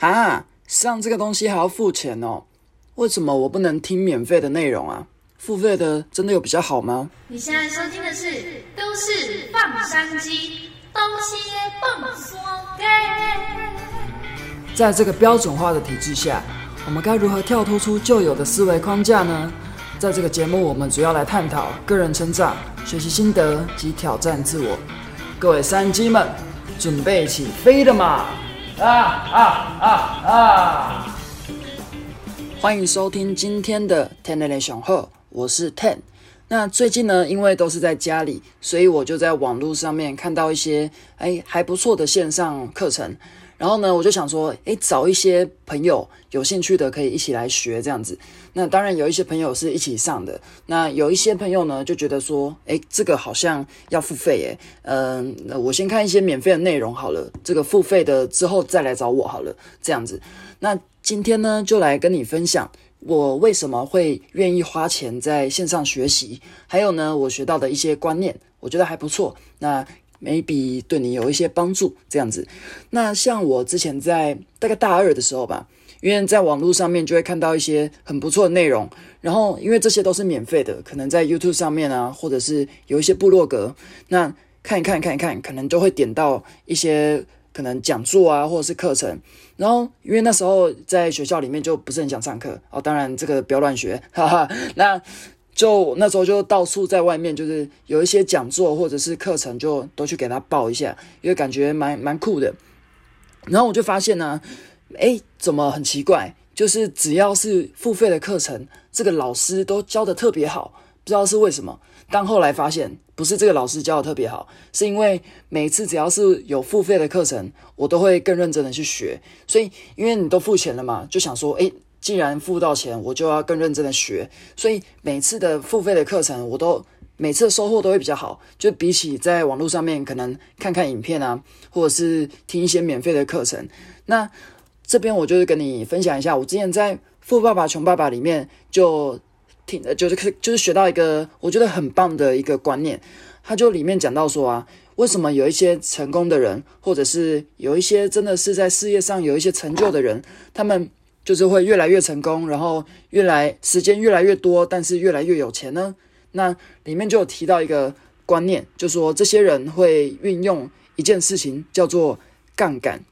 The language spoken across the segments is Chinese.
啊，上这个东西还要付钱哦？为什么我不能听免费的内容啊？付费的真的有比较好吗？你现在收听的是《都市放山鸡》，东西蹦说给。在这个标准化的体制下，我们该如何跳脱出旧有的思维框架呢？在这个节目，我们主要来探讨个人成长、学习心得及挑战自我。各位山鸡们，准备起飞了吗？啊啊啊啊！欢迎收听今天的 Ten Nation 后，我是 Ten。那最近呢，因为都是在家里，所以我就在网络上面看到一些哎还不错的线上课程。然后呢，我就想说，诶，找一些朋友有兴趣的，可以一起来学这样子。那当然有一些朋友是一起上的，那有一些朋友呢，就觉得说，诶，这个好像要付费，诶，嗯，那我先看一些免费的内容好了，这个付费的之后再来找我好了，这样子。那今天呢，就来跟你分享我为什么会愿意花钱在线上学习，还有呢，我学到的一些观念，我觉得还不错。那。Maybe 对你有一些帮助，这样子。那像我之前在大概大二的时候吧，因为在网络上面就会看到一些很不错的内容，然后因为这些都是免费的，可能在 YouTube 上面啊，或者是有一些部落格，那看一看看一看，可能就会点到一些可能讲座啊，或者是课程。然后因为那时候在学校里面就不是很想上课哦，当然这个不要乱学，哈哈。那就那时候就到处在外面，就是有一些讲座或者是课程，就都去给他报一下，因为感觉蛮蛮酷的。然后我就发现呢，哎，怎么很奇怪？就是只要是付费的课程，这个老师都教的特别好，不知道是为什么。但后来发现，不是这个老师教的特别好，是因为每次只要是有付费的课程，我都会更认真的去学。所以，因为你都付钱了嘛，就想说，哎。既然付到钱，我就要更认真的学，所以每次的付费的课程，我都每次收获都会比较好。就比起在网络上面可能看看影片啊，或者是听一些免费的课程，那这边我就是跟你分享一下，我之前在《富爸爸穷爸爸》里面就听，就是就是学到一个我觉得很棒的一个观念，他就里面讲到说啊，为什么有一些成功的人，或者是有一些真的是在事业上有一些成就的人，他们。就是会越来越成功，然后越来时间越来越多，但是越来越有钱呢。那里面就有提到一个观念，就说这些人会运用一件事情叫做杠杆。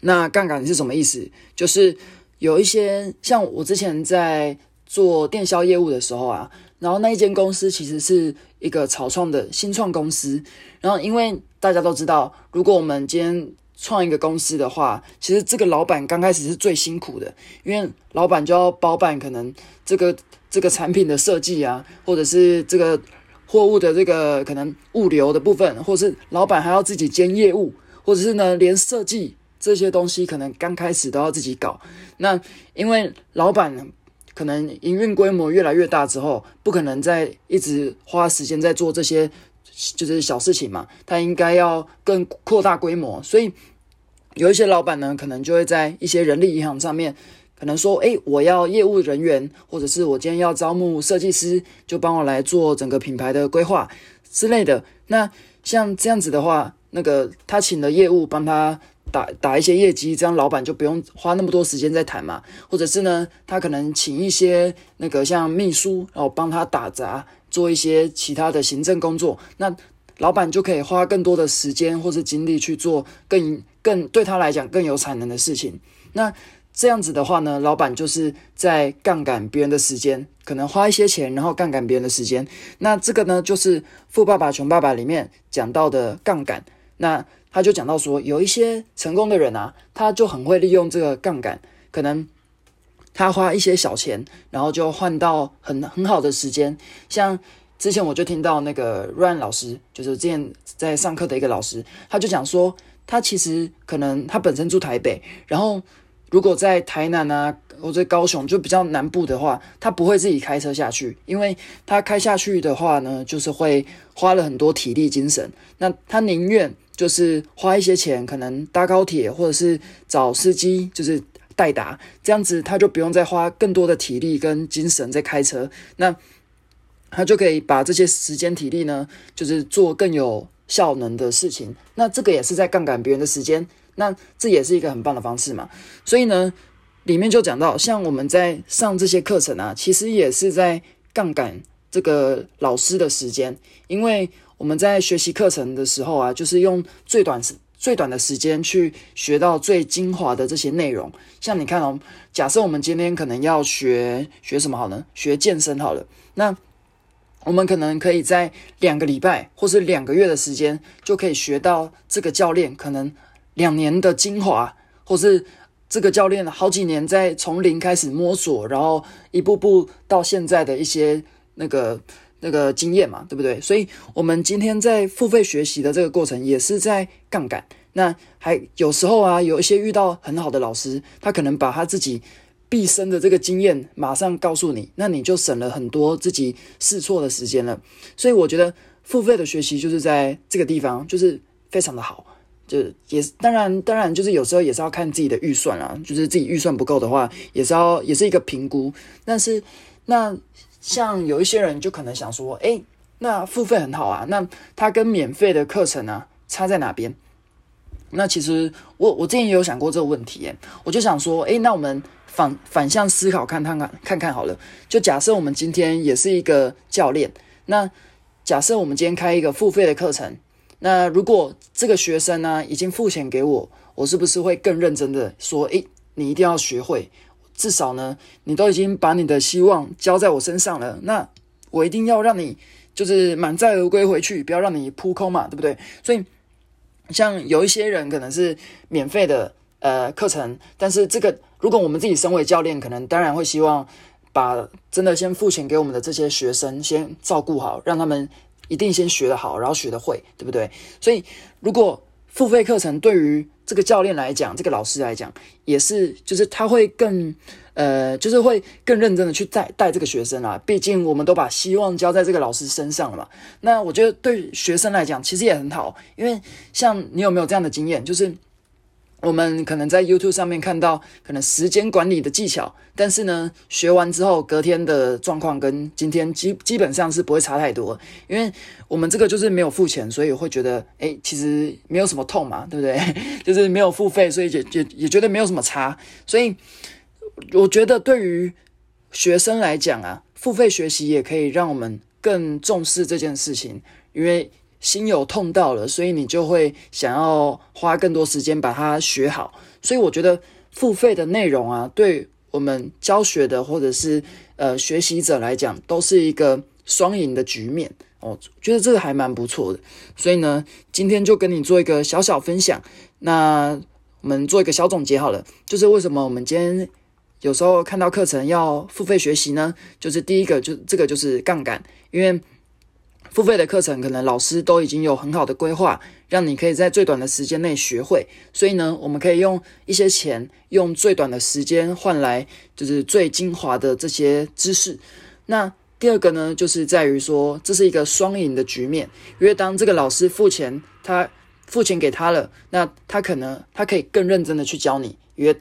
那杠杆是什么意思？就是有一些像我之前在做电销业务的时候啊，然后那一间公司其实是一个草创的新创公司，然后因为大家都知道，如果我们今天创一个公司的话，其实这个老板刚开始是最辛苦的，因为老板就要包办可能这个这个产品的设计啊，或者是这个货物的这个可能物流的部分，或是老板还要自己兼业务，或者是呢连设计这些东西可能刚开始都要自己搞。那因为老板可能营运规模越来越大之后，不可能再一直花时间在做这些。就是小事情嘛，他应该要更扩大规模，所以有一些老板呢，可能就会在一些人力银行上面，可能说，哎，我要业务人员，或者是我今天要招募设计师，就帮我来做整个品牌的规划之类的。那像这样子的话，那个他请的业务帮他打打一些业绩，这样老板就不用花那么多时间在谈嘛。或者是呢，他可能请一些那个像秘书，然后帮他打杂。做一些其他的行政工作，那老板就可以花更多的时间或是精力去做更更对他来讲更有产能的事情。那这样子的话呢，老板就是在杠杆别人的时间，可能花一些钱，然后杠杆别人的时间。那这个呢，就是《富爸爸穷爸爸》里面讲到的杠杆。那他就讲到说，有一些成功的人啊，他就很会利用这个杠杆，可能。他花一些小钱，然后就换到很很好的时间。像之前我就听到那个 Ryan 老师，就是之前在上课的一个老师，他就讲说，他其实可能他本身住台北，然后如果在台南啊或者高雄就比较南部的话，他不会自己开车下去，因为他开下去的话呢，就是会花了很多体力精神。那他宁愿就是花一些钱，可能搭高铁或者是找司机，就是。代打这样子，他就不用再花更多的体力跟精神在开车，那他就可以把这些时间体力呢，就是做更有效能的事情。那这个也是在杠杆别人的时间。那这也是一个很棒的方式嘛。所以呢，里面就讲到，像我们在上这些课程啊，其实也是在杠杆这个老师的时间，因为我们在学习课程的时候啊，就是用最短时最短的时间去学到最精华的这些内容。像你看哦，假设我们今天可能要学学什么好呢？学健身好了，那。我们可能可以在两个礼拜或是两个月的时间，就可以学到这个教练可能两年的精华，或是这个教练好几年在从零开始摸索，然后一步步到现在的一些那个那个经验嘛，对不对？所以，我们今天在付费学习的这个过程，也是在杠杆。那还有时候啊，有一些遇到很好的老师，他可能把他自己。毕生的这个经验马上告诉你，那你就省了很多自己试错的时间了。所以我觉得付费的学习就是在这个地方，就是非常的好。就也当然当然就是有时候也是要看自己的预算啊，就是自己预算不够的话，也是要也是一个评估。但是那像有一些人就可能想说，哎，那付费很好啊，那它跟免费的课程啊差在哪边？那其实我我之前也有想过这个问题耶，我就想说，哎，那我们。反反向思考，看看看看看好了。就假设我们今天也是一个教练，那假设我们今天开一个付费的课程，那如果这个学生呢已经付钱给我，我是不是会更认真的说，诶，你一定要学会，至少呢，你都已经把你的希望交在我身上了，那我一定要让你就是满载而归回去，不要让你扑空嘛，对不对？所以像有一些人可能是免费的。呃，课程，但是这个，如果我们自己身为教练，可能当然会希望把真的先付钱给我们的这些学生先照顾好，让他们一定先学得好，然后学得会，对不对？所以，如果付费课程对于这个教练来讲，这个老师来讲，也是，就是他会更，呃，就是会更认真的去带带这个学生啊。毕竟我们都把希望交在这个老师身上了嘛。那我觉得对学生来讲，其实也很好，因为像你有没有这样的经验，就是。我们可能在 YouTube 上面看到可能时间管理的技巧，但是呢，学完之后隔天的状况跟今天基基本上是不会差太多，因为我们这个就是没有付钱，所以会觉得哎，其实没有什么痛嘛，对不对？就是没有付费，所以也也也觉得没有什么差。所以我觉得对于学生来讲啊，付费学习也可以让我们更重视这件事情，因为。心有痛到了，所以你就会想要花更多时间把它学好。所以我觉得付费的内容啊，对我们教学的或者是呃学习者来讲，都是一个双赢的局面哦。觉得这个还蛮不错的。所以呢，今天就跟你做一个小小分享。那我们做一个小总结好了，就是为什么我们今天有时候看到课程要付费学习呢？就是第一个，就这个就是杠杆，因为。付费的课程可能老师都已经有很好的规划，让你可以在最短的时间内学会。所以呢，我们可以用一些钱，用最短的时间换来就是最精华的这些知识。那第二个呢，就是在于说这是一个双赢的局面，因为当这个老师付钱，他付钱给他了，那他可能他可以更认真的去教你，因为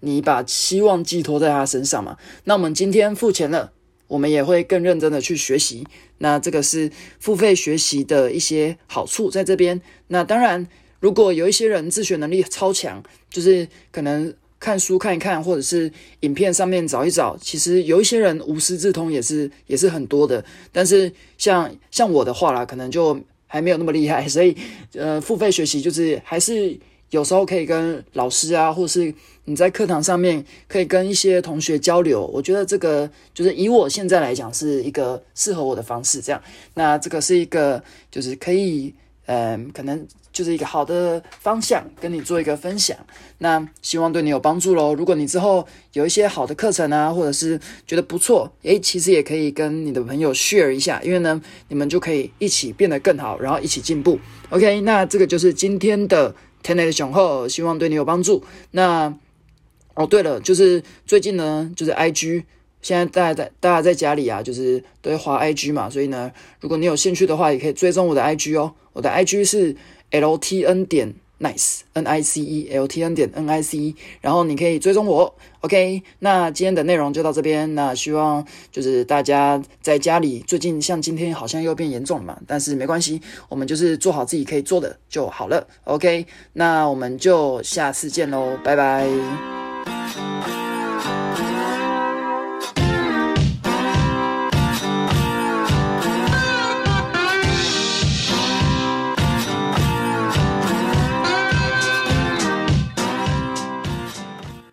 你把希望寄托在他身上嘛。那我们今天付钱了。我们也会更认真的去学习，那这个是付费学习的一些好处在这边。那当然，如果有一些人自学能力超强，就是可能看书看一看，或者是影片上面找一找，其实有一些人无师自通也是也是很多的。但是像像我的话啦，可能就还没有那么厉害，所以呃，付费学习就是还是。有时候可以跟老师啊，或是你在课堂上面可以跟一些同学交流。我觉得这个就是以我现在来讲是一个适合我的方式。这样，那这个是一个就是可以，嗯，可能就是一个好的方向，跟你做一个分享。那希望对你有帮助喽。如果你之后有一些好的课程啊，或者是觉得不错，诶，其实也可以跟你的朋友 share 一下，因为呢，你们就可以一起变得更好，然后一起进步。OK，那这个就是今天的。天内的雄厚，希望对你有帮助。那哦，对了，就是最近呢，就是 I G，现在大家在大家在家里啊，就是都会滑 I G 嘛，所以呢，如果你有兴趣的话，也可以追踪我的 I G 哦。我的 I G 是 L T N 点 nice n i c e l t n 点 n i c e，然后你可以追踪我。OK，那今天的内容就到这边。那希望就是大家在家里，最近像今天好像又变严重了嘛，但是没关系，我们就是做好自己可以做的就好了。OK，那我们就下次见喽，拜拜。